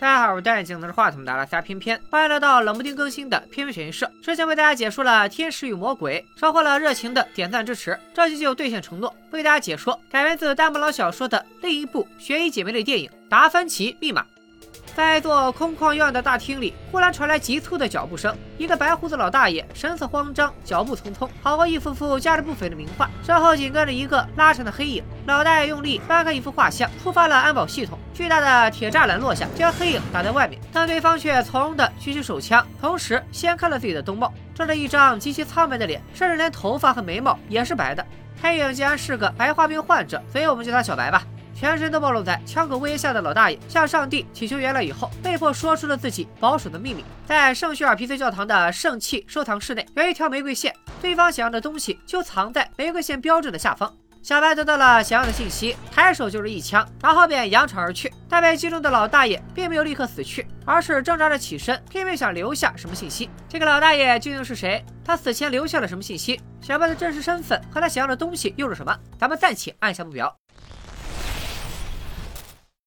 大家好，我是戴眼镜拿着话筒的阿拉斯加偏偏，欢迎来到冷不丁更新的偏偏选映社。之前为大家解说了《天使与魔鬼》，收获了热情的点赞支持，这期就兑现承诺，为大家解说改编自丹布朗小说的另一部悬疑姐妹类电影《达芬奇密码》。在一座空旷幽暗的大厅里，忽然传来急促的脚步声。一个白胡子老大爷神色慌张，脚步匆匆，好过一幅幅价值不菲的名画。身后紧跟着一个拉长的黑影。老大爷用力翻开一幅画像，触发了安保系统。巨大的铁栅栏落下，将黑影挡在外面。但对方却从容地举起手枪，同时掀开了自己的兜帽，遮着一张极其苍白的脸，甚至连头发和眉毛也是白的。黑影竟然是个白化病患者，所以我们叫他小白吧。全身都暴露在枪口威胁下的老大爷，向上帝祈求原谅以后，被迫说出了自己保守的秘密。在圣叙尔皮斯教堂的圣器收藏室内，有一条玫瑰线，对方想要的东西就藏在玫瑰线标志的下方。小白得到了想要的信息，抬手就是一枪，然后便扬长而去。但被击中的老大爷并没有立刻死去，而是挣扎着起身，拼命想留下什么信息。这个老大爷究竟是谁？他死前留下了什么信息？小白的真实身份和他想要的东西又是什么？咱们暂且按下不表。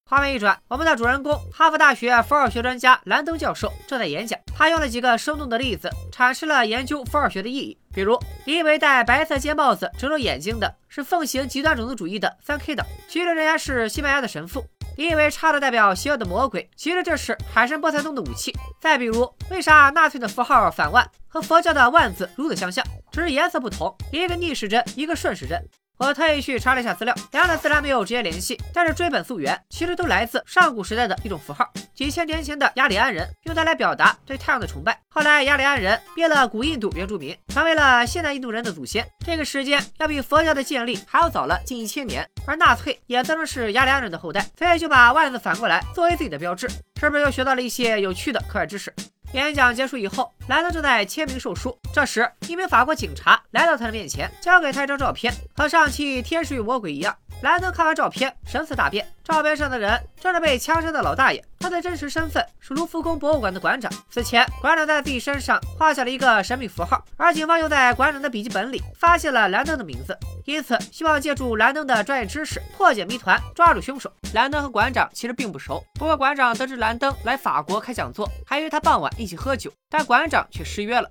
画面一转，我们的主人公哈佛大学符号学专家兰登教授正在演讲。他用了几个生动的例子，阐释了研究符号学的意义。比如，你以为戴白色尖帽子遮住眼睛的是奉行极端种族主义的三 K 党，其实人家是西班牙的神父。你以为叉子代表邪恶的魔鬼，其实这是海神波塞冬的武器。再比如，为啥纳粹的符号反万和佛教的万字如此相像？只是颜色不同，一个逆时针，一个顺时针。我特意去查了一下资料，两者虽然没有直接联系，但是追本溯源，其实都来自上古时代的一种符号。几千年前的雅利安人用它来表达对太阳的崇拜，后来雅利安人灭了古印度原住民，成为了现代印度人的祖先。这个时间要比佛教的建立还要早了近一千年。而纳粹也自称是雅利安人的后代，所以就把万字反过来作为自己的标志。是不是又学到了一些有趣的课外知识？演讲结束以后，莱特正在签名售书。这时，一名法国警察来到他的面前，交给他一张照片，和上期《天使与魔鬼》一样。兰登看完照片，神色大变。照片上的人正是被枪杀的老大爷，他的真实身份是卢浮宫博物馆的馆长。此前，馆长在自己身上画下了一个神秘符号，而警方又在馆长的笔记本里发现了兰登的名字，因此希望借助兰登的专业知识破解谜团，抓住凶手。兰登和馆长其实并不熟，不过馆长得知兰登来法国开讲座，还约他傍晚一起喝酒，但馆长却失约了。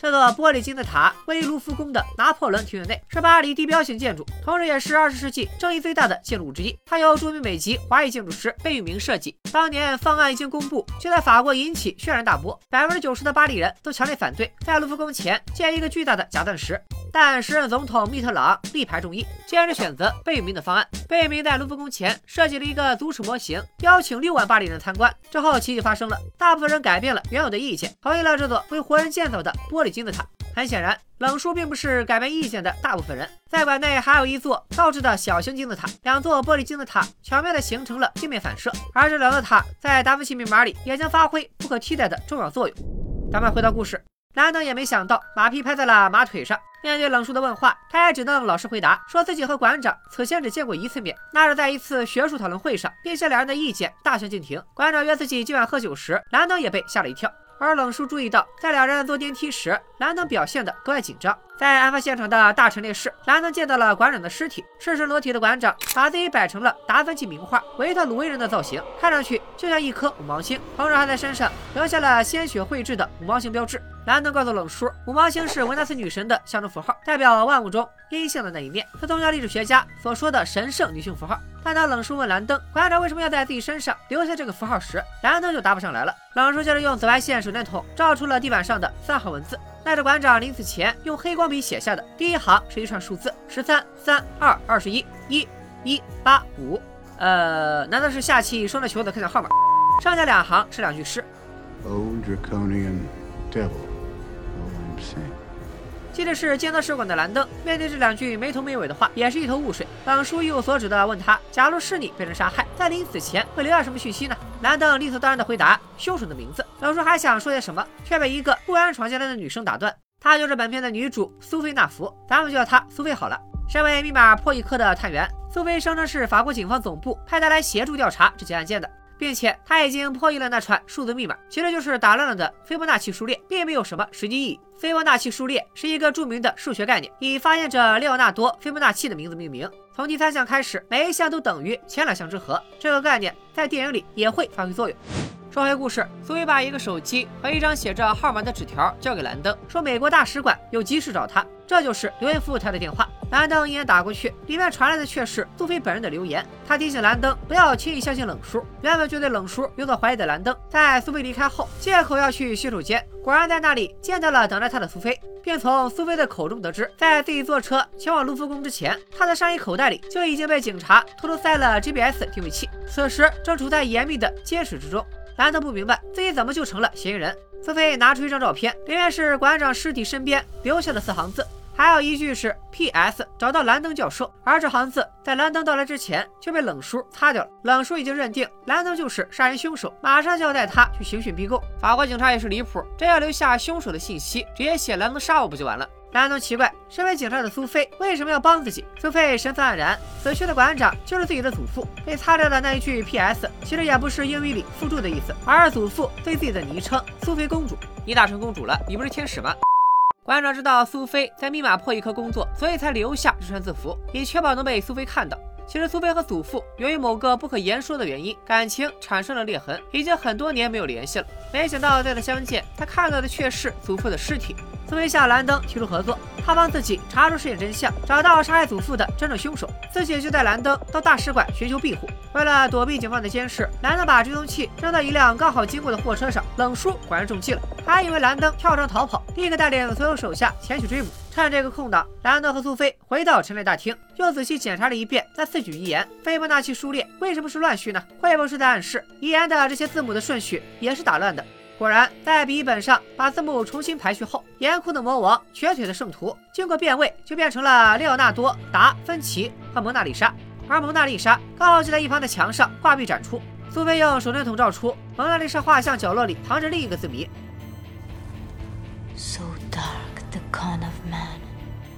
这座玻璃金字塔位于卢浮宫的拿破仑庭院内，是巴黎地标性建筑，同时也是二十世纪争议最大的建筑物之一。它由著名美籍华裔建筑师贝聿铭设计。当年方案一经公布，就在法国引起轩然大波，百分之九十的巴黎人都强烈反对在卢浮宫前建一个巨大的假钻石。但时任总统密特朗力排众议，坚持选择贝聿铭的方案。贝聿铭在卢浮宫前设计了一个足尺模型，邀请六万巴黎人参观。之后奇迹发生了，大部分人改变了原有的意见，同意了这座为活人建造的玻璃。金字塔很显然，冷叔并不是改变意见的大部分人。在馆内还有一座倒置的小型金字塔，两座玻璃金字塔巧妙地形成了镜面反射，而这两座塔在达芬奇密码里也将发挥不可替代的重要作用。咱们回到故事，兰登也没想到马屁拍在了马腿上。面对冷叔的问话，他也只能老实回答，说自己和馆长此前只见过一次面，那是在一次学术讨论会上，并且两人的意见大相径庭。馆长约自己今晚喝酒时，兰登也被吓了一跳。而冷叔注意到，在两人坐电梯时，兰登表现得格外紧张。在案发现场的大陈列室，兰登见到了馆长的尸体，赤身裸体的馆长把自己摆成了达芬奇名画维特鲁威人的造型，看上去就像一颗五芒星，同时还在身上留下了鲜血绘制的五芒星标志。兰登告诉冷叔，五芒星是维纳斯女神的象征符号，代表万物中阴性的那一面，是宗教历史学家所说的神圣女性符号。但当冷叔问兰登馆长为什么要在自己身上留下这个符号时，兰登就答不上来了。冷叔接着用紫外线手电筒照出了地板上的三行文字。那是馆长临死前用黑光笔写下的。第一行是一串数字：十三、三、二、二十一、一、一、八、五。呃，难道是下期双的球的开奖号码？上下两行是两句诗。接着是监测试管的蓝灯，面对这两句没头没尾的话，也是一头雾水。冷叔一无所指的问他：“假如是你被人杀害，在临死前会留下什么讯息呢？”蓝灯理所当然的回答：“凶手的名字。”冷叔还想说些什么，却被一个突然闯进来的女生打断。她就是本片的女主苏菲娜芙，咱们就叫她苏菲好了。身为密码破译科的探员，苏菲声称是法国警方总部派她来协助调查这起案件的。并且她已经破译了那串数字密码，其实就是打乱了的斐波那契数列，并没有什么实际意义。斐波那契数列是一个著名的数学概念，以发现者列奥纳多·斐波那契的名字命名。从第三项开始，每一项都等于前两项之和。这个概念在电影里也会发挥作用。说回故事，苏菲把一个手机和一张写着号码的纸条交给兰登，说美国大使馆有急事找他，这就是刘言服务台的电话。兰登一眼打过去，里面传来的却是苏菲本人的留言。他提醒兰登不要轻易相信冷叔。原本就对冷叔有所怀疑的兰登，在苏菲离开后，借口要去洗手间，果然在那里见到了等待他的苏菲，并从苏菲的口中得知，在自己坐车前往卢浮宫之前，他的上衣口袋里就已经被警察偷偷塞了 GPS 定位器，此时正处在严密的监视之中。兰登不明白自己怎么就成了嫌疑人。苏菲拿出一张照片，里面是馆长尸体身边留下的四行字。还有一句是 P.S. 找到兰登教授，而这行字在兰登到来之前就被冷叔擦掉了。冷叔已经认定兰登就是杀人凶手，马上就要带他去刑讯逼供。法国警察也是离谱，真要留下凶手的信息，直接写兰登杀我不就完了？大家都奇怪，身为警察的苏菲为什么要帮自己？苏菲神色黯然，死去的馆长就是自己的祖父，被擦掉的那一句 P.S. 其实也不是英语里附注的意思，而是祖父对自己的昵称——苏菲公主。你打成公主了，你不是天使吗？馆长知道苏菲在密码破译科工作，所以才留下这串字符，以确保能被苏菲看到。其实苏菲和祖父由于某个不可言说的原因，感情产生了裂痕，已经很多年没有联系了。没想到再次相见，他看到的却是祖父的尸体。苏菲向兰登提出合作，他帮自己查出事件真相，找到杀害祖父的真正凶手，自己就带兰登到大使馆寻求庇护。为了躲避警方的监视，兰登把追踪器扔到一辆刚好经过的货车上。冷叔果然中计了，还以为兰登跳窗逃跑，立刻带领所有手下前去追捕。趁这个空档，兰德和苏菲回到陈列大厅，又仔细检查了一遍那四句遗言。斐波那契数列为什么是乱序呢？会不会是在暗示遗言的这些字母的顺序也是打乱的？果然，在笔记本上把字母重新排序后，严酷的魔王、瘸腿的圣徒，经过变位就变成了列奥纳多、达芬奇和蒙娜丽莎。而蒙娜丽莎刚好就在一旁的墙上挂壁展出。苏菲用手电筒照出蒙娜丽莎画像角落里藏着另一个字谜。Kind of man.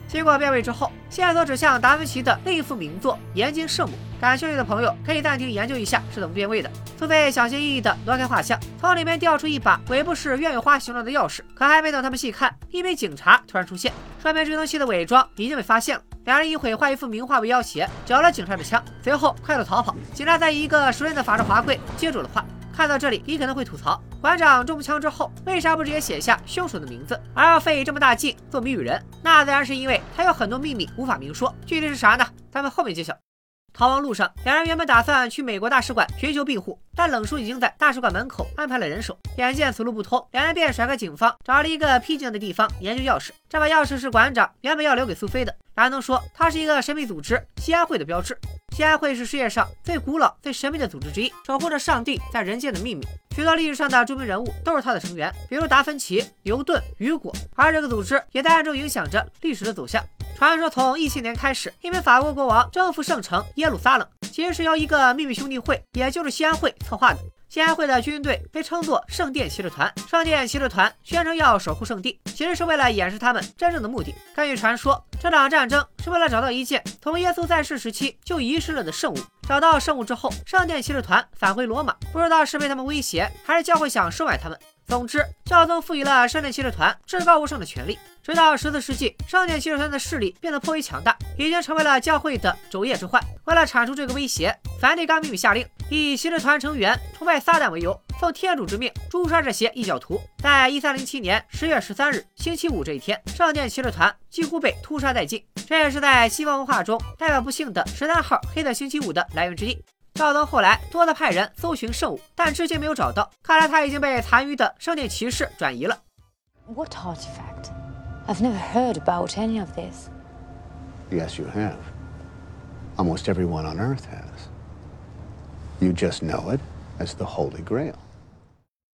经过辨位之后，线索指向达芬奇的另一幅名作《岩金圣母》。感兴趣的朋友可以暂停研究一下是怎么变位的。苏菲小心翼翼地挪开画像，从里面调出一把尾部是鸢尾花形状的钥匙。可还没等他们细看，一名警察突然出现，说明追踪器的伪装已经被发现了。两人以毁坏一幅名画为要挟，缴了警察的枪，随后快速逃跑。警察在一个熟练的法式华贵接住了画。看到这里，你可能会吐槽：馆长中枪之后，为啥不直接写下凶手的名字，而要费这么大劲做谜语人？那自然是因为他有很多秘密无法明说。具体是啥呢？咱们后面揭晓。逃亡路上，两人原本打算去美国大使馆寻求庇护，但冷叔已经在大使馆门口安排了人手。眼见此路不通，两人便甩开警方，找了一个僻静的地方研究钥匙。这把钥匙是馆长原本要留给苏菲的。兰登说，它是一个神秘组织——西安会的标志。西安会是世界上最古老、最神秘的组织之一，守护着上帝在人间的秘密。许多历史上的著名人物都是他的成员，比如达芬奇、牛顿、雨果。而这个组织也在暗中影响着历史的走向。传说从一千年开始，一名法国国王征服圣城耶路撒冷，其实是由一个秘密兄弟会，也就是西安会策划的。西安会的军队被称作圣殿骑士团，圣殿骑士团宣称要守护圣地，其实是为了掩饰他们真正的目的。根据传说，这场战争是为了找到一件从耶稣在世时期就遗失了的圣物。找到圣物之后，圣殿骑士团返回罗马，不知道是被他们威胁，还是教会想收买他们。总之，教宗赋予了圣殿骑士团至高无上的权力。直到十四世纪，圣殿骑士团的势力变得颇为强大，已经成为了教会的昼夜之患。为了铲除这个威胁，梵蒂冈秘密下令，以骑士团成员崇拜撒旦为由，奉天主之命诛杀这些异教徒。在一三零七年十月十三日星期五这一天，圣殿骑士团几乎被屠杀殆尽。这也是在西方文化中代表不幸的十三号黑色星期五的来源之一。教宗后来多次派人搜寻圣物，但至今没有找到。看来他已经被残余的圣殿骑士转移了。What artifact? I've never heard about any of this. Yes, you have. Almost everyone on Earth has. You just know it as the Holy Grail.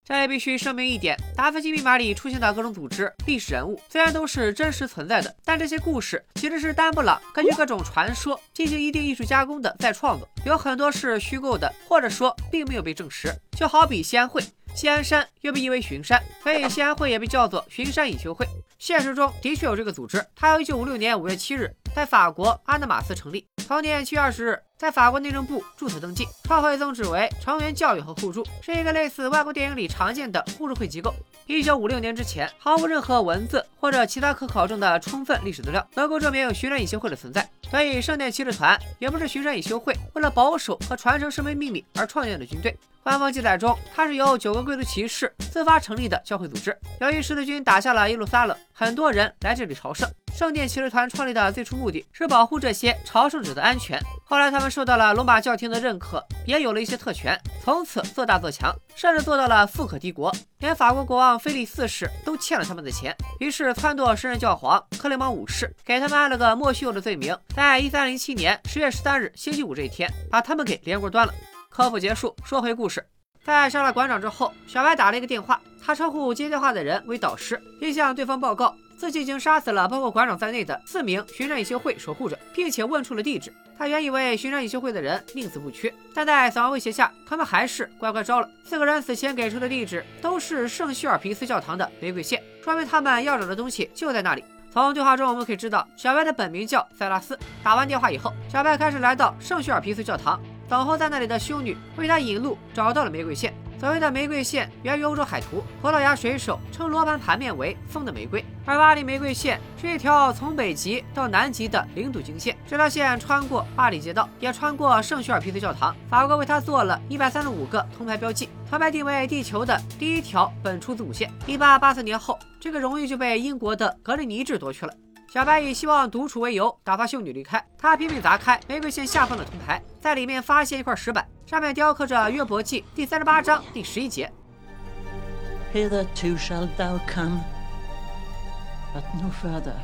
这里必须声明一点：达芬奇密码里出现的各种组织、历史人物，虽然都是真实存在的，但这些故事其实是丹布朗根据各种传说进行一定艺术加工的再创作，有很多是虚构的，或者说并没有被证实。就好比西安会，西安山又被译为巡山，所以西安会也被叫做巡山隐修会。现实中的确有这个组织，它于1956年5月7日在法国阿纳马斯成立。同年七月二十日，在法国内政部注册登记，创会宗旨为成员教育和互助，是一个类似外国电影里常见的互助会机构。一九五六年之前，毫无任何文字或者其他可考证的充分历史资料能够证明有巡山隐修会的存在，所以圣殿骑士团也不是巡山隐修会为了保守和传承圣杯秘密而创建的军队。官方记载中，它是由九个贵族骑士自发成立的教会组织。由于十字军打下了耶路撒冷，很多人来这里朝圣。圣殿骑士团创立的最初目的是保护这些朝圣者的安全。后来他们受到了罗马教廷的认可，也有了一些特权，从此做大做强，甚至做到了富可敌国，连法国国王菲利四世都欠了他们的钱。于是撺掇时任教皇克雷芒五世给他们安了个莫须有的罪名，在一三零七年十月十三日星期五这一天，把他们给连锅端了。科普结束，说回故事。在杀了馆长之后，小白打了一个电话，他称呼接电话的人为导师，并向对方报告自己已经杀死了包括馆长在内的四名巡山隐修会守护者，并且问出了地址。他原以为巡山隐修会的人宁死不屈，但在死亡威胁下，他们还是乖乖招了。四个人死前给出的地址都是圣叙尔皮斯教堂的玫瑰线，说明他们要找的东西就在那里。从对话中我们可以知道，小白的本名叫塞拉斯。打完电话以后，小白开始来到圣叙尔皮斯教堂。等候在那里的修女为他引路，找到了玫瑰线。所谓的玫瑰线源于欧洲海图，葡萄牙水手称罗盘盘面为“风的玫瑰”，而巴黎玫瑰线是一条从北极到南极的零度经线。这条线穿过巴黎街道，也穿过圣叙尔皮斯教堂。法国为它做了一百三十五个铜牌标记，铜牌定位地球的第一条本初子午线。一八八四年后，这个荣誉就被英国的格林尼治夺去了。小白以希望独处为由打发修女离开，他拼命砸开玫瑰线下方的铜牌，在里面发现一块石板，上面雕刻着《约伯记》第三十八章第十一节。Hitherto shalt thou come, but no further。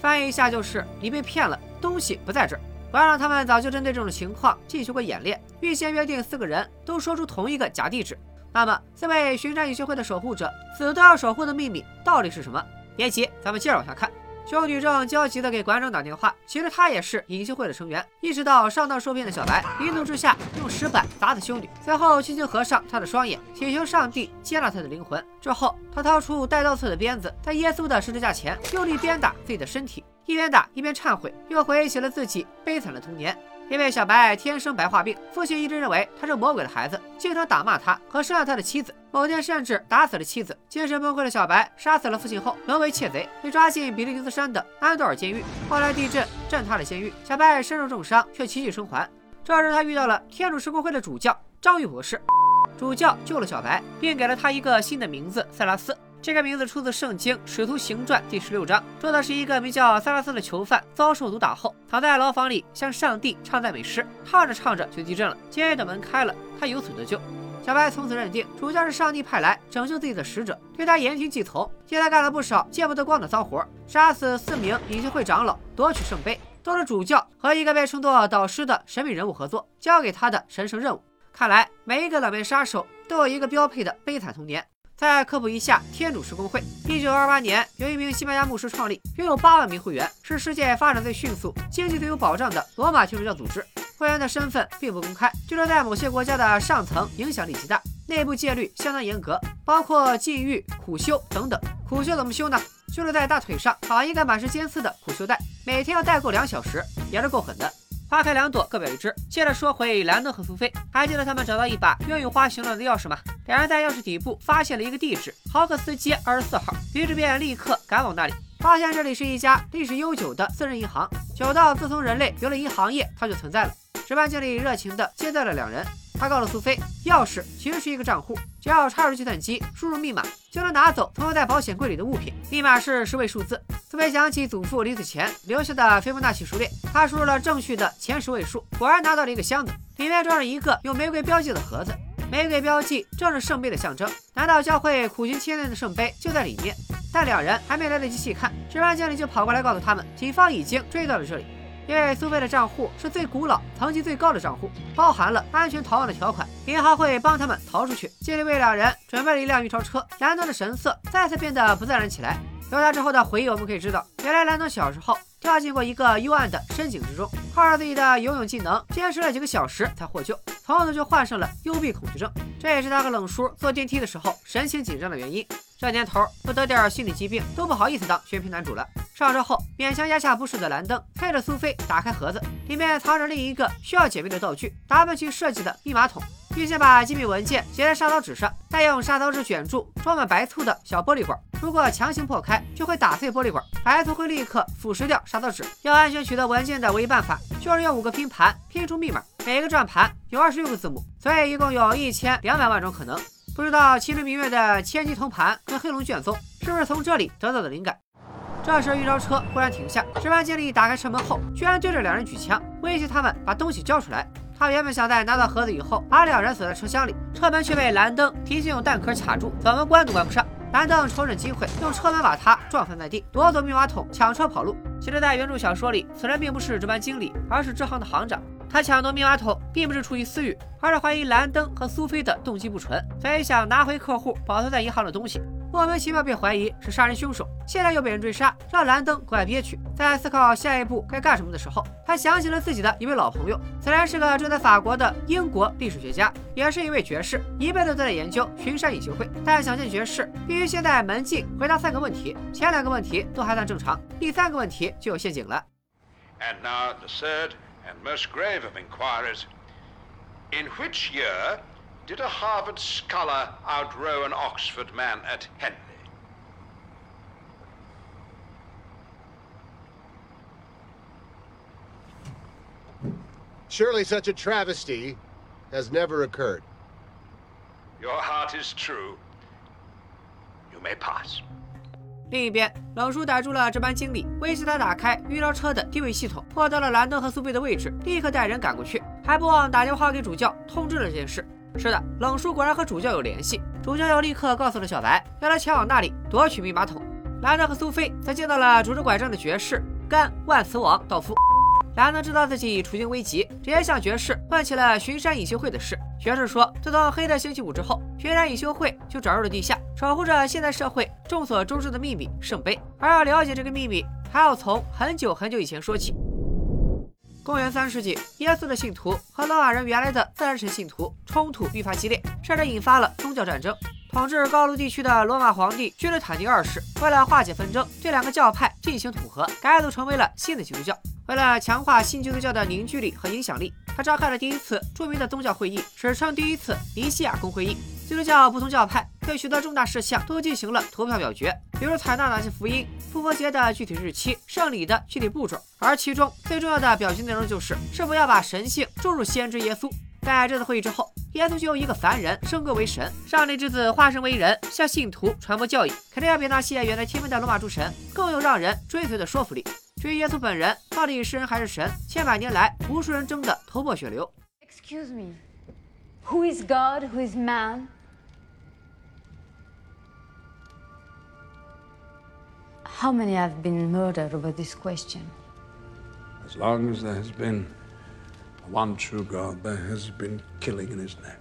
翻译一下就是你被骗了，东西不在这儿。馆长他们早就针对这种情况进行过演练，预先约定四个人都说出同一个假地址。那么四位巡山隐修会的守护者死都要守护的秘密到底是什么？别急，咱们接着往下看。修女正焦急地给馆长打电话，其实她也是隐修会的成员。意识到上当受骗的小白，一怒之下用石板砸死修女，随后轻轻合上她的双眼，祈求上帝接纳她的灵魂。之后，他掏出带刀刺的鞭子，在耶稣的十字架前用力鞭打自己的身体，一边打一边忏悔，又回忆起了自己悲惨的童年。因为小白天生白化病，父亲一直认为他是魔鬼的孩子，经常打骂他和伤害他的妻子。某天甚至打死了妻子。精神崩溃的小白杀死了父亲后，沦为窃贼，被抓进比利牛斯山的安多尔监狱。后来地震震塌了监狱，小白身受重伤却奇迹生还。这时他遇到了天主施工会的主教章鱼博士，主教救了小白，并给了他一个新的名字塞拉斯。这个名字出自《圣经·使徒行传》第十六章，说的是一个名叫塞拉斯的囚犯遭受毒打后，躺在牢房里向上帝唱赞美诗，唱着唱着就地震了，监狱的门开了，他有所得救。小白从此认定主教是上帝派来拯救自己的使者，对他言听计从，替他干了不少见不得光的脏活，杀死四名隐修会长老，夺取圣杯，都是主教和一个被称作导师的神秘人物合作交给他的神圣任务。看来每一个冷面杀手都有一个标配的悲惨童年。再科普一下，天主施工会，一九二八年由一名西班牙牧师创立，拥有八万名会员，是世界发展最迅速、经济最有保障的罗马天主教组织。会员的身份并不公开，据说在某些国家的上层影响力极大，内部戒律相当严格，包括禁欲、苦修等等。苦修怎么修呢？就是在大腿上绑一个满是尖刺的苦修带，每天要戴够两小时，也是够狠的。花开两朵，各表一枝。接着说回兰登和苏菲，还记得他们找到一把鸢羽花形状的钥匙吗？两人在钥匙底部发现了一个地址：豪克斯街二十四号，于是便立刻赶往那里，发现这里是一家历史悠久的私人银行，久到自从人类有了银行业，它就存在了。值班经理热情的接待了两人。他告诉苏菲，钥匙其实是一个账户，只要插入计算机，输入密码就能拿走存放在保险柜里的物品。密码是十位数字。苏菲想起祖父临死前留下的斐波那契数列，他输入了正序的前十位数，果然拿到了一个箱子，里面装着一个用玫瑰标记的盒子。玫瑰标记正是圣杯的象征，难道教会苦行千年的圣杯就在里面？但两人还没来得及细看，值班经理就跑过来告诉他们，警方已经追到了这里。因为苏菲的账户是最古老、层级最高的账户，包含了安全逃亡的条款，银行会帮他们逃出去。经理为两人准备了一辆运钞车，兰登的神色再次变得不自然起来。由他之后的回忆，我们可以知道，原来兰登小时候跳进过一个幽暗的深井之中，靠着自己的游泳技能，坚持了几个小时才获救，从此就患上了幽闭恐惧症。这也是他和冷叔坐电梯的时候神情紧张的原因。这年头不得点心理疾病都不好意思当宣评男主了。上车后勉强压下不适的兰登，推着苏菲打开盒子，里面藏着另一个需要解密的道具——达芬奇设计的密码筒。并且把机密文件写在砂刀纸上，再用砂刀纸卷住装满白醋的小玻璃管。如果强行破开，就会打碎玻璃管，白醋会立刻腐蚀掉砂刀纸。要安全取得文件的唯一办法，就是用五个拼盘拼出密码。每个转盘有二十六个字母，所以一共有一千两百万种可能。不知道其中明月的千机铜盘跟黑龙卷宗是不是从这里得到的灵感？这时预招车忽然停下，值班经理打开车门后，居然对着两人举枪，威胁他们把东西交出来。他原本想在拿到盒子以后，把两人锁在车厢里，车门却被蓝灯提醒用弹壳卡住，怎么关都关不上。兰登瞅准机会，用车门把他撞翻在地，夺走密码桶，抢车跑路。其实，在原著小说里，此人并不是值班经理，而是支行的行长。他抢夺密码桶，并不是出于私欲，而是怀疑兰登和苏菲的动机不纯，所以想拿回客户保存在银行的东西。莫名其妙被怀疑是杀人凶手，现在又被人追杀，让兰登格外憋屈。在思考下一步该干什么的时候，他想起了自己的一位老朋友，此人是个住在法国的英国历史学家，也是一位爵士，一辈子都在研究巡山隐修会。但想见爵士，必须先在门禁回答三个问题，前两个问题都还算正常，第三个问题就有陷阱了。And now the third and most grave of inquiries: In which year? Did a Harvard scholar outrow an Oxford man at Henley? Surely such a travesty has never occurred. Your heart is true. You may pass. 另一边，冷叔逮住了值班经理，威胁他打开预兆车的定位系统，获得了兰登和苏菲的位置，立刻带人赶过去，还不忘打电话给主教通知了这件事。 是的，冷叔果然和主教有联系，主教又立刻告诉了小白，让他前往那里夺取密码筒。兰德和苏菲则见到了拄着拐杖的爵士甘万磁王道夫。兰德知道自己处境危急，直接向爵士问起了巡山隐修会的事。爵士说，自从黑的星期五之后，巡山隐修会就转入了地下，守护着现代社会众所周知的秘密圣杯。而要了解这个秘密，还要从很久很久以前说起。公元三世纪，耶稣的信徒和罗马人原来的自然神信徒冲突愈发激烈，甚至引发了宗教战争。统治高卢地区的罗马皇帝君士坦丁二世为了化解纷争，对两个教派进行统合，改组成为了新的基督教。为了强化新基督教的凝聚力和影响力，他召开了第一次著名的宗教会议，史称第一次尼西亚公会议。基督教不同教派对许多重大事项都进行了投票表决，比如采纳哪些福音、复活节的具体日期、圣礼的具体步骤。而其中最重要的表决内容就是是否要把神性注入先知耶稣。在这次会议之后，耶稣就由一个凡人升格为神，上帝之子化身为人，向信徒传播教义，肯定要比那些远在天边的罗马诸神更有让人追随的说服力。至于耶稣本人到底是人还是神，千百年来无数人争得头破血流。Excuse me. Who is God? Who is man? How many have been murdered over this question? As long as there has been one true God, there has been killing in his name.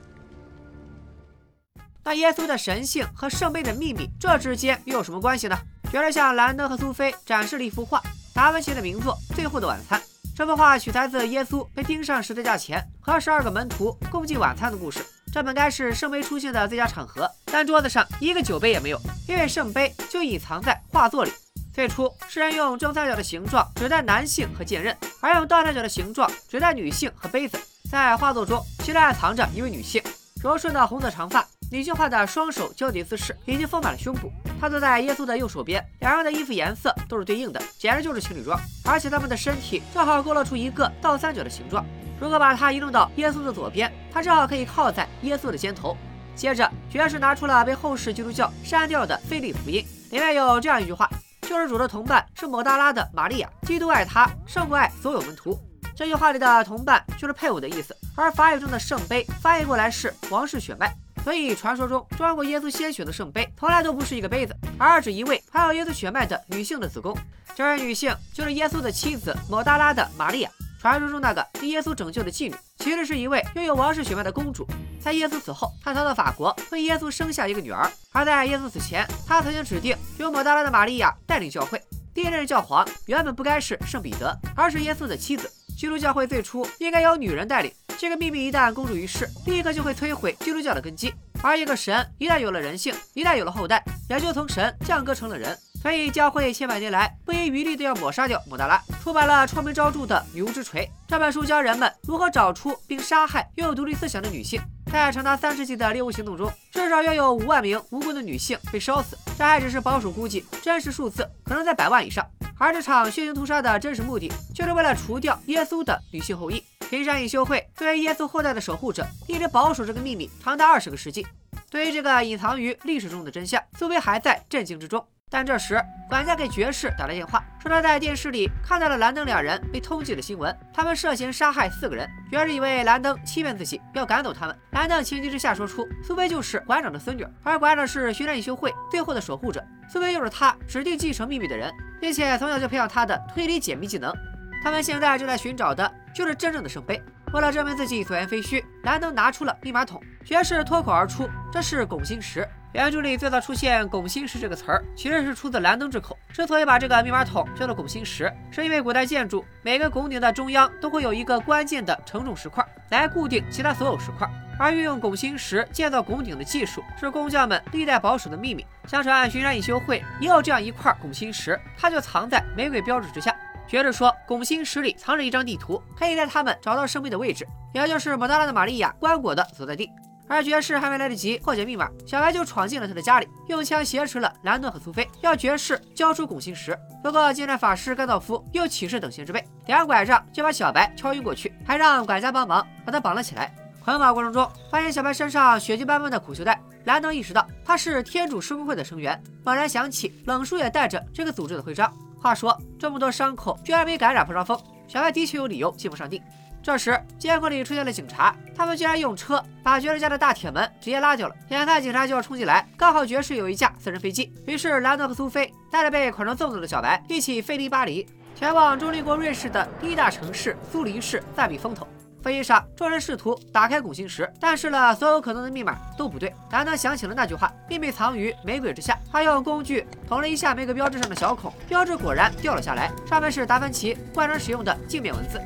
那耶稣的神性和圣杯的秘密，这之间又有什么关系呢？原来向兰登和苏菲展示了一幅画。达芬奇的名作《最后的晚餐》，这幅画取材自耶稣被钉上十字架前和十二个门徒共进晚餐的故事。这本该是圣杯出现的最佳场合，但桌子上一个酒杯也没有，因为圣杯就隐藏在画作里。最初，诗人用正三角的形状指代男性和剑刃，而用倒三角的形状指代女性和杯子。在画作中，其实暗藏着一位女性，柔顺的红色长发。女性化的双手交叠姿势已经丰满了胸部，她坐在耶稣的右手边，两人的衣服颜色都是对应的，简直就是情侣装。而且他们的身体正好勾勒出一个倒三角的形状。如果把它移动到耶稣的左边，它正好可以靠在耶稣的肩头。接着，爵士拿出了被后世基督教删掉的《菲利福音》，里面有这样一句话：“救世主的同伴是抹大拉的玛利亚，基督爱他胜过爱所有门徒。”这句话里的同伴就是配偶的意思，而法语中的圣杯翻译过来是王室血脉。所以，传说中装过耶稣鲜血的圣杯，从来都不是一个杯子，而是一位含有耶稣血脉的女性的子宫。这位女性就是耶稣的妻子抹大拉的玛利亚。传说中那个被耶稣拯救的妓女，其实是一位拥有王室血脉的公主。在耶稣死后，她逃到法国，为耶稣生下一个女儿。而在耶稣死前，她曾经指定由抹大拉的玛利亚带领教会。第一任教皇原本不该是圣彼得，而是耶稣的妻子。基督教会最初应该由女人带领。这个秘密一旦公诸于世，立刻就会摧毁基督教的根基。而一个神一旦有了人性，一旦有了后代，也就从神降格成了人。所以教会千百年来不遗余力的要抹杀掉莫大拉，出版了臭名昭著的《女巫之锤》。这本书教人们如何找出并杀害拥有独立思想的女性。在长达三世纪的猎巫行动中，至少要有五万名无辜的女性被烧死，这还只是保守估计，真实数字可能在百万以上。而这场血腥屠杀的真实目的，就是为了除掉耶稣的女性后裔。平山隐修会作为耶稣后代的守护者，一直保守这个秘密长达二十个世纪。对于这个隐藏于历史中的真相，苏菲还在震惊之中。但这时，管家给爵士打来电话，说他在电视里看到了兰登两人被通缉的新闻，他们涉嫌杀害四个人。爵士以为兰登欺骗自己，要赶走他们。兰登情急之下说出，苏菲就是馆长的孙女，而馆长是巡山隐修会最后的守护者，苏菲又是他指定继承秘密的人，并且从小就培养他的推理解密技能。他们现在正在寻找的就是真正的圣杯。为了证明自己所言非虚，兰登拿出了密码筒，爵士脱口而出：“这是拱心石。”原著里最早出现“拱心石”这个词儿，其实是出自兰登之口。之所以把这个密码筒叫做拱心石，是因为古代建筑每个拱顶的中央都会有一个关键的承重石块，来固定其他所有石块。而运用拱心石建造拱顶的技术，是工匠们历代保守的秘密。相传巡山隐修会也有这样一块拱心石，它就藏在玫瑰标志之下。学着说，拱心石里藏着一张地图，可以带他们找到圣杯的位置，也就是摩达拉的玛利亚棺椁的所在地。而爵士还没来得及破解密码，小白就闯进了他的家里，用枪挟持了兰顿和苏菲，要爵士交出拱心石。不过，金战法师甘道夫又起誓等闲之辈，两拐杖就把小白敲晕过去，还让管家帮忙把他绑了起来。捆绑过程中，发现小白身上血迹斑斑的苦修带，兰顿意识到他是天主施工会的成员，猛然想起冷叔也带着这个组织的徽章。话说这么多伤口，居然没感染破伤风，小白的确有理由进不上帝。这时监控里出现了警察，他们居然用车把爵士家的大铁门直接拉掉了。眼看警察就要冲进来，刚好爵士有一架私人飞机，于是兰德和苏菲带着被捆成粽子的小白一起飞离巴黎，前往中立国瑞士的第一大城市苏黎世暂避风头。飞机上，众人试图打开拱心石，但是了所有可能的密码都不对。兰德想起了那句话：“秘密藏于玫瑰之下。”他用工具捅了一下玫瑰标志上的小孔，标志果然掉了下来，上面是达芬奇惯常使用的镜面文字。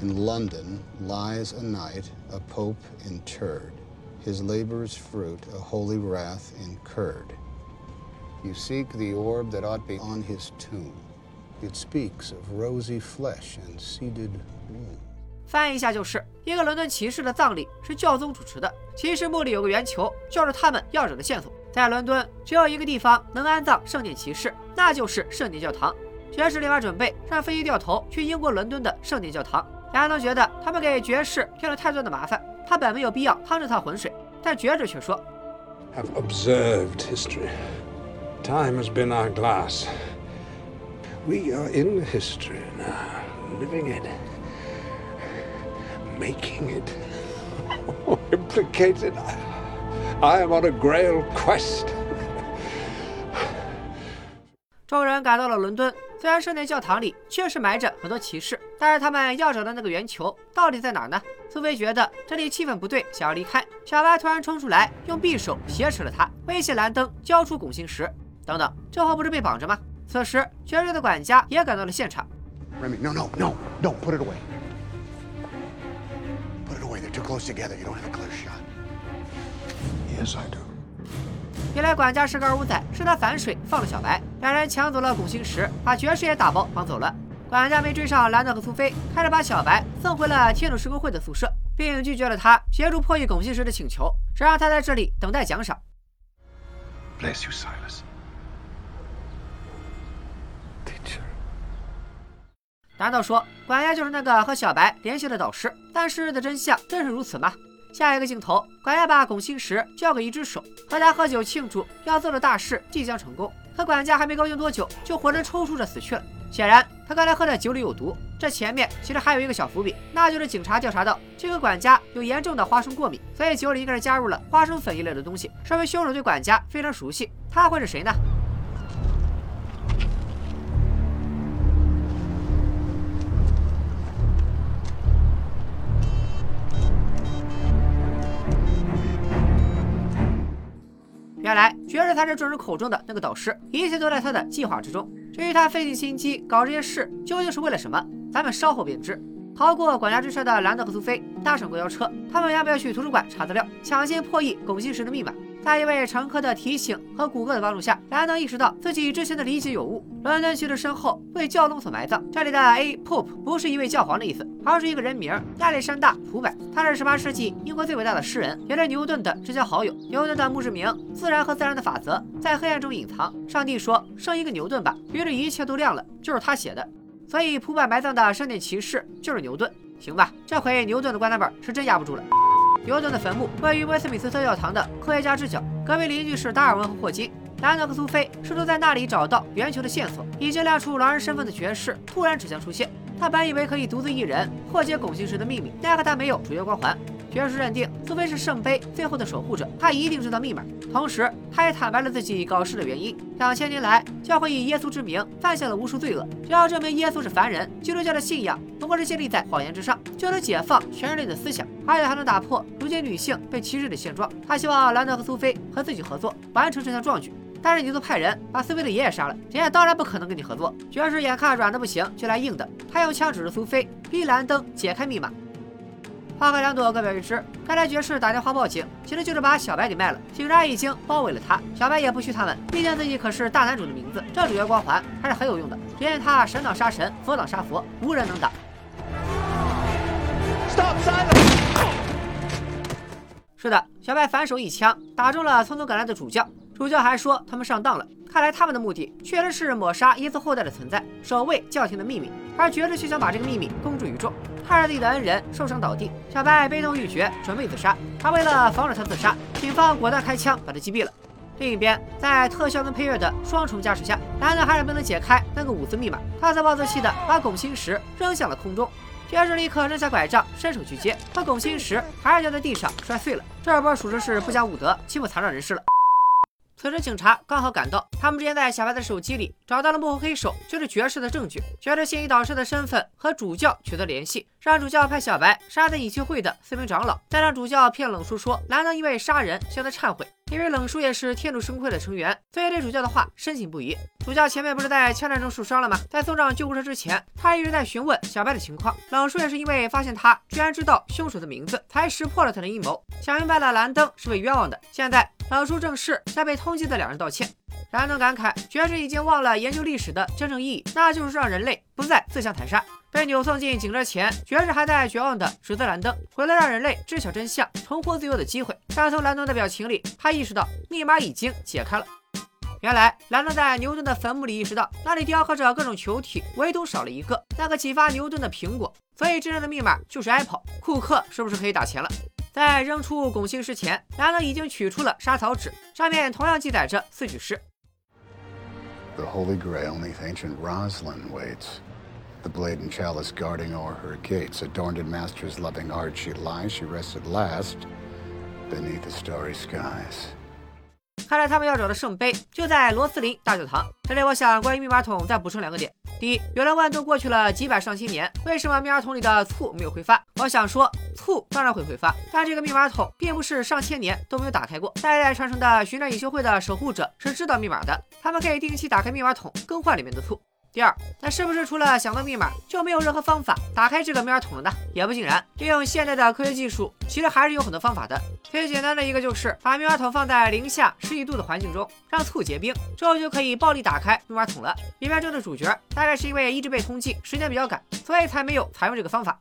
In London lies a knight, a pope interred, his labor's fruit, a holy wrath incurred. You seek the orb that ought be on his tomb. It speaks of rosy flesh and seeded womb. 翻译一下，就是一个伦敦骑士的葬礼是教宗主持的，骑士墓里有个圆球，就是他们要找的线索。在伦敦，只有一个地方能安葬圣殿骑士，那就是圣殿教堂。爵士立马准备让飞机掉头去英国伦敦的圣殿教堂。 亚当觉得他们给爵士添了太多的麻烦，他本没有必要趟这趟浑水，但爵士却说：“Have observed history. Time has been our glass. We are in history now, living it.” making it implicated. I am on a Grail quest. 众人赶到了伦敦， 虽然圣殿教堂里确实埋着很多骑士，但是他们要找的那个圆球到底在哪儿呢？苏菲觉得这里气氛不对，想要离开。小白突然冲出来，用匕首挟持了他，威胁兰登交出拱心石。等等，这货不是被绑着吗？此时，爵士的管家也赶到了现场。Remy, no, no, no, no, put it away. Too close together, you don't have a clear shot. Yes, I do. 原来管家是个二五仔，是他反水放了小白，两人抢走了拱心石，把爵士也打包绑走了。管家没追上兰德和苏菲，开始把小白送回了天主施工会的宿舍，并拒绝了他协助破译拱心石的请求，只让他在这里等待奖赏。Bless you, Silas. 难道说管家就是那个和小白联系的导师？但事实的真相真是如此吗？下一个镜头，管家把拱心石交给一只手，和他喝酒庆祝要做的大事即将成功。可管家还没高兴多久，就浑身抽搐着死去了。显然，他刚才喝的酒里有毒。这前面其实还有一个小伏笔，那就是警察调查到这个管家有严重的花生过敏，所以酒里应该是加入了花生粉一类的东西。说明凶手对管家非常熟悉，他会是谁呢？他是众人口中的那个导师，一切都在他的计划之中。至于他费尽心机搞这些事究竟是为了什么，咱们稍后便知。逃过管家追杀的兰德和苏菲搭上公交车，他们要不要去图书馆查资料，抢先破译拱心石的密码？在一位乘客的提醒和谷歌的帮助下，兰登意识到自己之前的理解有误。伦敦骑士身后为教宗所埋葬，这里的 A Pope 不是一位教皇的意思，而是一个人名亚历山大·普柏。他是18世纪英国最伟大的诗人，也是牛顿的至交好友。牛顿的墓志铭“自然和自然的法则在黑暗中隐藏”。上帝说：“生一个牛顿吧。”于是，一切都亮了，就是他写的。所以，普柏埋葬的圣殿骑士就是牛顿。行吧，这回牛顿的棺材本是真压不住了。牛顿的坟墓位于威斯敏斯特教堂的科学家之角，隔壁邻居是达尔文和霍金。兰德和苏菲试图在那里找到圆球的线索。已经亮出狼人身份的爵士突然指向出现，他本以为可以独自一人破解拱形石的秘密，奈何他没有主角光环。爵士认定苏菲是圣杯最后的守护者，他一定知道密码。同时，他也坦白了自己搞事的原因。两千年来，教会以耶稣之名犯下了无数罪恶。只要证明耶稣是凡人，基督教的信仰不过是建立在谎言之上，就能解放全人类的思想，而且还能打破如今女性被歧视的现状。他希望兰德和苏菲和自己合作，完成这项壮举。但是你都派人把苏菲的爷爷杀了，人家当然不可能跟你合作。爵士眼看软的不行，就来硬的，他用枪指着苏菲，逼兰登解开密码。花开两朵，各表一枝。看来爵士打电话报警，其实就是把小白给卖了。警察已经包围了他，小白也不虚他们，毕竟自己可是大男主的名字，这主角光环还是很有用的。只见他神挡杀神，佛挡杀佛，无人能挡。是的，小白反手一枪打中了匆匆赶来的主教，主教还说他们上当了。看来他们的目的确实是抹杀耶稣后代的存在，守卫教廷的秘密，而爵士却想把这个秘密公诸于众。看着自己的恩人受伤倒地，小白悲痛欲绝，准备自杀。而为了防止他自杀，警方果断开枪把他击毙了。另一边，在特效跟配乐的双重加持下，男的还是没能解开那个五字密码。他自暴自弃的把拱心石扔向了空中，爵士立刻扔下拐杖，伸手去接，可拱心石还是掉在地上摔碎了。这波属实是不讲武德，欺负残障人士了。此时警察刚好赶到，他们之前在小白的手机里找到了幕后黑手，就是爵士的证据。爵士信以导师的身份和主教取得联系，让主教派小白杀在隐修会的四名长老，再让主教骗冷叔说兰登因为杀人向他忏悔。因为冷叔也是天主圣会的成员，所以对主教的话深信不疑。主教前面不是在枪战中受伤了吗？在送上救护车之前，他一直在询问小白的情况。冷叔也是因为发现他居然知道凶手的名字，才识破了他的阴谋，想明白了兰登是被冤枉的。现在冷叔正式向被通缉的两人道歉。兰登感慨，爵士已经忘了研究历史的真正意义，那就是让人类不再自相残杀。被扭送进警车前，爵士还在绝望地指责兰登，为了让人类知晓真相，重获自由的机会。但从兰登的表情里，他意识到密码已经解开了。原来兰登在牛顿的坟墓里意识到，那里雕刻着各种球体，唯独少了一个那个启发牛顿的苹果。所以真正的密码就是 Apple。库克是不是可以打钱了？在扔出拱形石前，兰登已经取出了沙草纸，上面同样记载着四句诗。The Holy Grail neath ancient Roslyn waits. The blade and chalice guarding o'er her gates, adorned in master's loving art, she lies, she rests at last beneath the starry skies. 看来他们要找的圣杯就在罗斯林大教堂。这里我想关于密码桶再补充两个点：第一，有人问都过去了几百上千年，为什么密码桶里的醋没有挥发？我想说，醋当然会挥发，但这个密码桶并不是上千年都没有打开过。代代传承的寻找隐修会的守护者是知道密码的，他们可以定期打开密码桶，更换里面的醋。第二，那是不是除了想到密码，就没有任何方法打开这个密码桶了呢？也不尽然，利用现代的科学技术，其实还是有很多方法的。最简单的一个就是把密码桶放在零下十几度的环境中，让醋结冰，之后就可以暴力打开密码桶了。影片中的主角大概是因为一直被通缉，时间比较赶，所以才没有采用这个方法。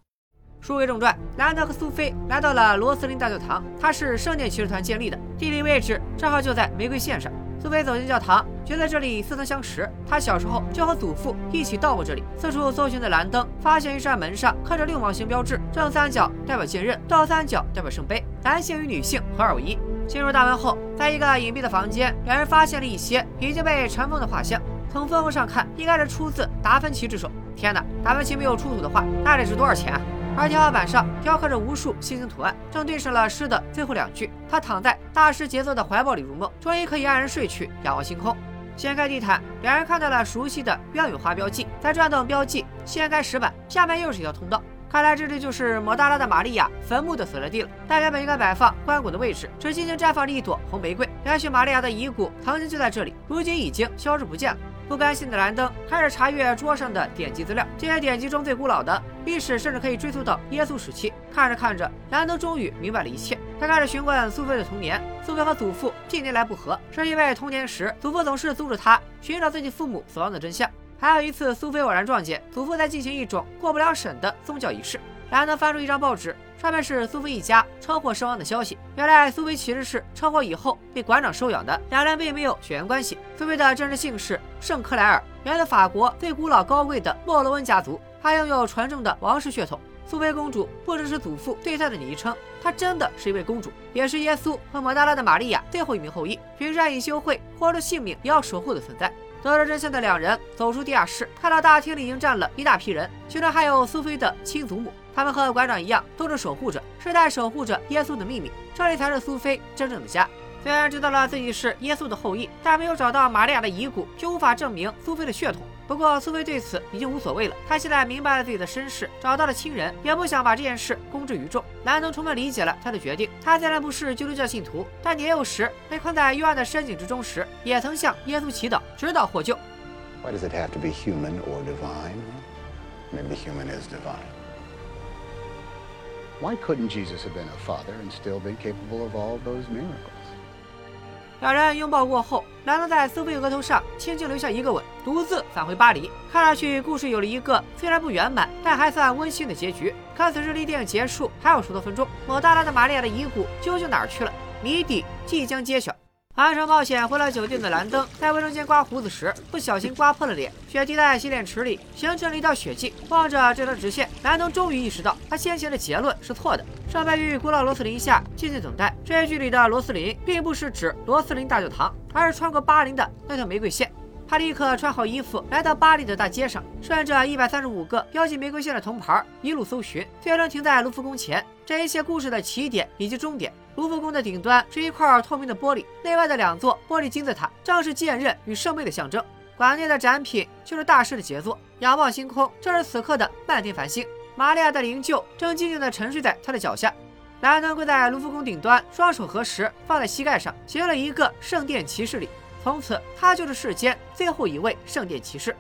书归正传，兰德和苏菲来到了罗斯林大教堂，它是圣殿骑士团建立的，地理位置正好就在玫瑰线上。苏菲走进教堂，觉得这里似曾相识。她小时候就和祖父一起到过这里。四处搜寻的蓝灯发现一扇门上刻着六芒星标志，正三角代表剑刃，倒三角代表圣杯，男性与女性合二为一。进入大门后，在一个隐蔽的房间，两人发现了一些已经被尘封的画像。从封面上看，应该是出自达芬奇之手。天哪，达芬奇没有出土的话，那得值多少钱啊！而天花板上雕刻着无数星星图案，正对上了诗的最后两句。他躺在大师杰作的怀抱里入梦，终于可以安然睡去，仰望星空。掀开地毯，两人看到了熟悉的鸢羽花标记。再转动标记，掀开石板，下面又是一条通道。看来这里就是抹大拉的玛利亚坟墓的所在地了。但原本应该摆放棺椁的位置，只静静绽放着一朵红玫瑰。也许玛利亚的遗骨曾经就在这里，如今已经消失不见了。不甘心的兰登开始查阅桌上的典籍资料，这些典籍中最古老的历史甚至可以追溯到耶稣时期。看着看着，兰登终于明白了一切。他开始询问苏菲的童年。苏菲和祖父近年来不和，是因为童年时祖父总是阻止他寻找自己父母死亡的真相。还有一次，苏菲偶然撞见祖父在进行一种过不了审的宗教仪式。兰德翻出一张报纸，上面是苏菲一家车祸身亡的消息。原来苏菲其实是车祸以后被馆长收养的，两人并没有血缘关系。苏菲的真实姓氏圣克莱尔，源自法国最古老高贵的莫罗温家族，她拥有纯正的王室血统。苏菲公主不只是祖父对她的昵称，她真的是一位公主，也是耶稣和摩大拉的玛利亚最后一名后裔，凭善意修会，豁出性命也要守护的存在。得知真相的两人走出地下室，看到大厅里已经站了一大批人，其中还有苏菲的亲祖母。他们和馆长一样，都是守护者，世代守护着耶稣的秘密。这里才是苏菲真正的家。虽然知道了自己是耶稣的后裔，但没有找到玛利亚的遗骨，就无法证明苏菲的血统。不过苏菲对此已经无所谓了，她现在明白了自己的身世，找到了亲人，也不想把这件事公之于众。兰登充分理解了他的决定。他虽然不是基督教信徒，但年幼时被困在幽暗的深井之中时，也曾向耶稣祈祷，直到获救。Why does it have to be human or divine? Maybe human is divine. Why couldn't Jesus have been a father and still been capable of all those miracles? 两人拥抱过后，男的在苏菲额头上轻轻留下一个吻，独自返回巴黎。看上去故事有了一个虽然不圆满，但还算温馨的结局。看此日历电影结束还有十多分钟，某大大的玛利亚的遗骨究竟哪儿去了？谜底即将揭晓。完成冒险回到酒店的兰登，在卫生间刮胡子时不小心刮破了脸，血滴在洗脸池里，形成了一道血迹。望着这条直线，兰登终于意识到他先前的结论是错的。上班于古老罗斯林下静静等待。这一剧里的罗斯林，并不是指罗斯林大教堂，而是穿过巴林的那条玫瑰线。他立刻穿好衣服，来到巴黎的大街上，顺着一百三十五个标记玫瑰线的铜牌一路搜寻，最终停在卢浮宫前。这一切故事的起点以及终点。卢浮宫的顶端是一块透明的玻璃，内外的两座玻璃金字塔正是剑刃与圣杯的象征。馆内的展品就是大师的杰作。仰望星空，正是此刻的漫天繁星。玛利亚的灵柩正静静地沉睡在他的脚下。莱恩跪在卢浮宫顶端，双手合十放在膝盖上，行了一个圣殿骑士礼。从此，他就是世间最后一位圣殿骑士。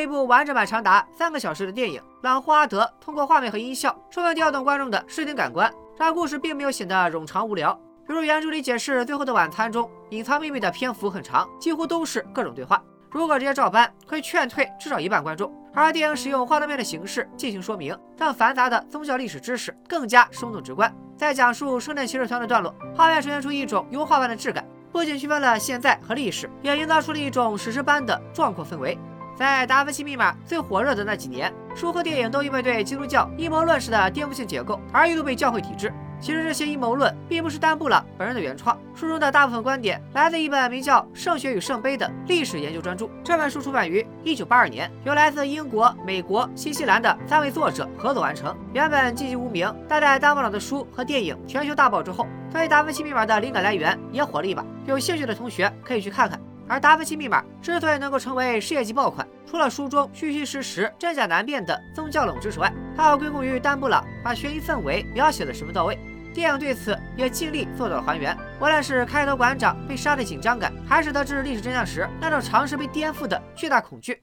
一部完整版长达三个小时的电影，朗霍阿德通过画面和音效，充分调动观众的视听感官，让故事并没有显得冗长无聊。比如原著里解释《最后的晚餐》中隐藏秘密的篇幅很长，几乎都是各种对话。如果直接照搬，可以劝退至少一半观众。而电影使用画面的形式进行说明，让繁杂的宗教历史知识更加生动直观。在讲述圣殿骑士团的段落，画面呈现出一种油画般的质感，不仅区分了现在和历史，也营造出了一种史诗般的壮阔氛围。在《达芬奇密码》最火热的那几年，书和电影都因为对基督教阴谋论式的颠覆性解构而一度被教会抵制。其实这些阴谋论并不是丹布朗本人的原创，书中的大部分观点来自一本名叫《圣血与圣杯》的历史研究专著。这本书出版于1982年，由来自英国、美国、新西兰的三位作者合作完成。原本寂寂无名，但在丹布朗的书和电影全球大爆之后，对《达芬奇密码》的灵感来源也火了一把。有兴趣的同学可以去看看。而《达芬奇密码》之所以能够成为世界级爆款，除了书中虚虚实实、真假难辨的宗教冷知识外，还要归功于丹布朗把悬疑氛围描写的十分到位。电影对此也尽力做到了还原。无论是开头馆长被杀的紧张感，还是得知历史真相时那种尝试被颠覆的巨大恐惧，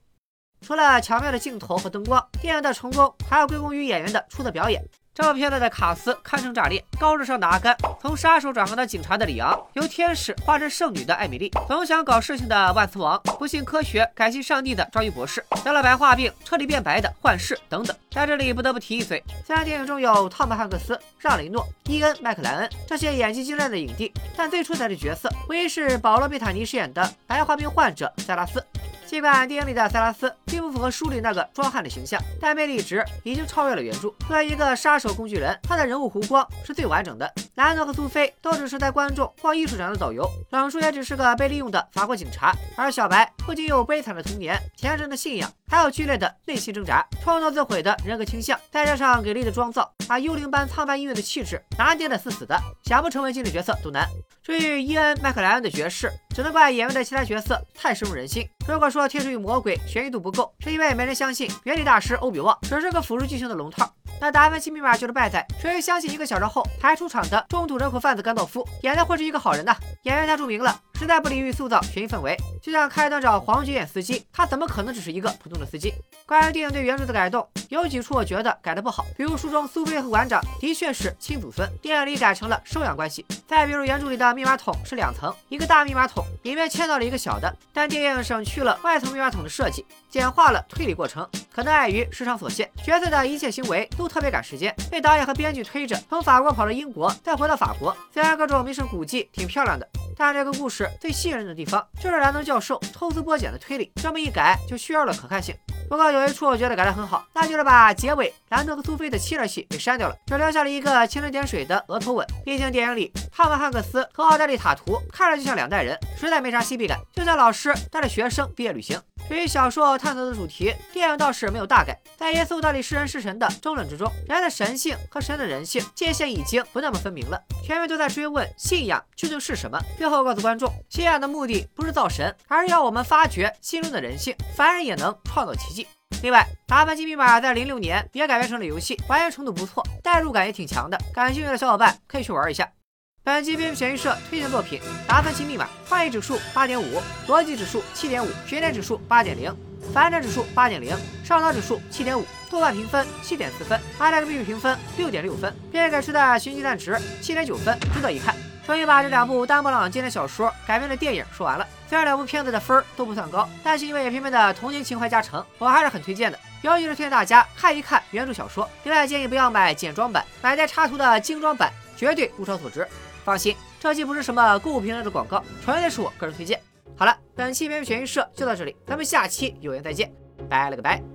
除了巧妙的镜头和灯光，电影的成功还要归功于演员的出色表演。这部片子的卡斯堪称炸裂，高智商的阿甘，从杀手转行的警察的里昂，由天使化身圣女的艾米丽，总想搞事情的万磁王，不信科学改信上帝的章鱼博士，得了白化病彻底变白的幻视等等。在这里不得不提一嘴，虽然电影中有汤姆汉克斯、让雷诺、伊恩麦克莱恩这些演技精湛的影帝，但最出彩的角色无疑是保罗贝塔尼饰演的白化病患者塞拉斯。尽管电影里的塞拉斯并不符合书里那个壮汉的形象，但魅力值已经超越了原著。作为一个杀手工具人，他的人物弧光是最完整的。兰德和苏菲都只是带观众逛艺术展的导游，冷叔也只是个被利用的法国警察。而小白不仅有悲惨的童年、虔诚的信仰，还有剧烈的内心挣扎、创造自毁的人格倾向，再加上给力的妆造，把幽灵般苍白音乐的气质拿捏的死死的，想不成为经典角色都难。至于伊恩·麦克莱恩的爵士，只能怪演员的其他角色太深入人心。如果说《天使与魔鬼》悬疑度不够，是因为没人相信原理大师欧比旺只是个辅助剧情的龙套。那《达芬奇密码》就是败在谁会相信一个小时后才出场的中土人口贩子甘道夫演的会是一个好人呢？演员太著名了，实在不利于塑造悬疑氛围。就像开端找黄觉演司机，他怎么可能只是一个普通的司机？关于电影对原著的改动，有几处我觉得改的不好，比如书中苏菲和馆长的确是亲祖孙，电影里改成了收养关系。再比如原著里的密码桶是两层，一个大密码桶里面嵌到了一个小的，但电影省去了外层密码桶的设计，简化了推理过程。可能碍于时长所限，角色的一切行为都特别赶时间，被导演和编剧推着从法国跑到英国，再回到法国。虽然各种名胜古迹挺漂亮的，但这个故事最吸引人的地方就是兰登教授抽丝剥茧的推理，这么一改就需要了可看性。不过有一处我觉得改得很好，那就是把结尾兰登和苏菲的亲热戏给删掉了，只留下了一个蜻蜓点水的额头吻。毕竟电影里汤姆汉克斯和奥黛丽塔图看着就像两代人，实在没啥 CP 感，就像老师带着学生毕业旅行。至于小说探讨的主题，电影倒是没有大改。在耶稣到底是人是神的争论之中，人的神性和神的人性界限已经不那么分明了。全面都在追问信仰究竟是什么。最后告诉观众，信仰的目的不是造神，而是要我们发掘心中的人性，凡人也能创造奇迹。另外，《达芬奇密码》在零六年也改编成了游戏，还原程度不错，代入感也挺强的。感兴趣的小伙伴可以去玩一下。本期片悬疑社推荐作品《达芬奇密码》，创意指数八点五，逻辑指数七点五，悬念指数八点零，反转指数八点零，上脑指数七点五，豆瓣评分七点四分，IMDB 评分六点六分，片给出的寻鸡蛋值七点九分，值得一看。终于把这两部丹布朗经典小说改编的电影说完了。虽然两部片子的分都不算高，但是因为影片片的童年情怀加成，我还是很推荐的。尤其是推荐大家看一看原著小说。另外建议不要买简装版，买带插图的精装版绝对物超所值。放心，这期不是什么购物平台的广告，纯粹是我个人推荐。好了，本期片片悬疑社就到这里，咱们下期有缘再见，拜了个拜。